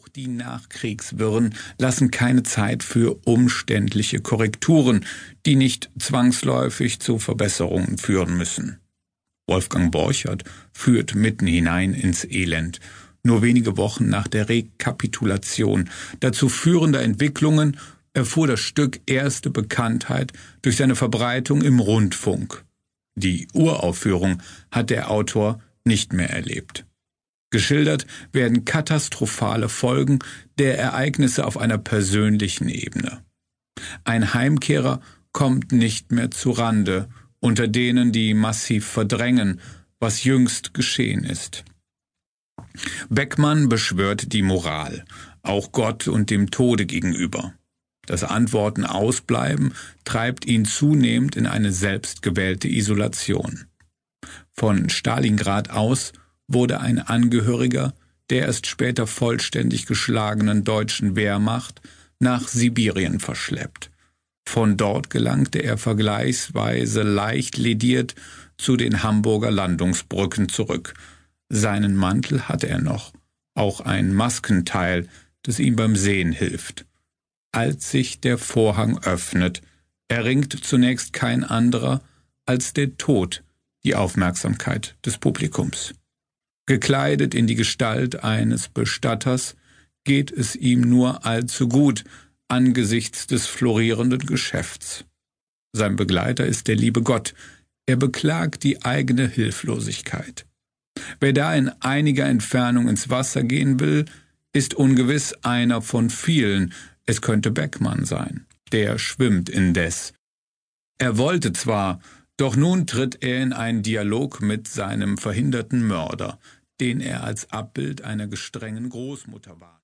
Auch die Nachkriegswirren lassen keine Zeit für umständliche Korrekturen, die nicht zwangsläufig zu Verbesserungen führen müssen. Wolfgang Borchert führt mitten hinein ins Elend. Nur wenige Wochen nach der Rekapitulation dazu führender Entwicklungen erfuhr das Stück erste Bekanntheit durch seine Verbreitung im Rundfunk. Die Uraufführung hat der Autor nicht mehr erlebt. Geschildert werden katastrophale Folgen der Ereignisse auf einer persönlichen Ebene. Ein Heimkehrer kommt nicht mehr zu Rande, unter denen die massiv verdrängen, was jüngst geschehen ist. Beckmann beschwört die Moral, auch Gott und dem Tode gegenüber. Das Antworten ausbleiben treibt ihn zunehmend in eine selbstgewählte Isolation. Von Stalingrad aus wurde ein Angehöriger der erst später vollständig geschlagenen deutschen Wehrmacht nach Sibirien verschleppt. Von dort gelangte er vergleichsweise leicht lediert zu den Hamburger Landungsbrücken zurück. Seinen Mantel hatte er noch, auch ein Maskenteil, das ihm beim Sehen hilft. Als sich der Vorhang öffnet, erringt zunächst kein anderer als der Tod die Aufmerksamkeit des Publikums. Gekleidet in die Gestalt eines Bestatters geht es ihm nur allzu gut angesichts des florierenden Geschäfts. Sein Begleiter ist der liebe Gott, er beklagt die eigene Hilflosigkeit. Wer da in einiger Entfernung ins Wasser gehen will, ist ungewiss einer von vielen, es könnte Beckmann sein. Der schwimmt indes. Er wollte zwar, doch nun tritt er in einen Dialog mit seinem verhinderten Mörder, den er als Abbild einer gestrengen Großmutter war.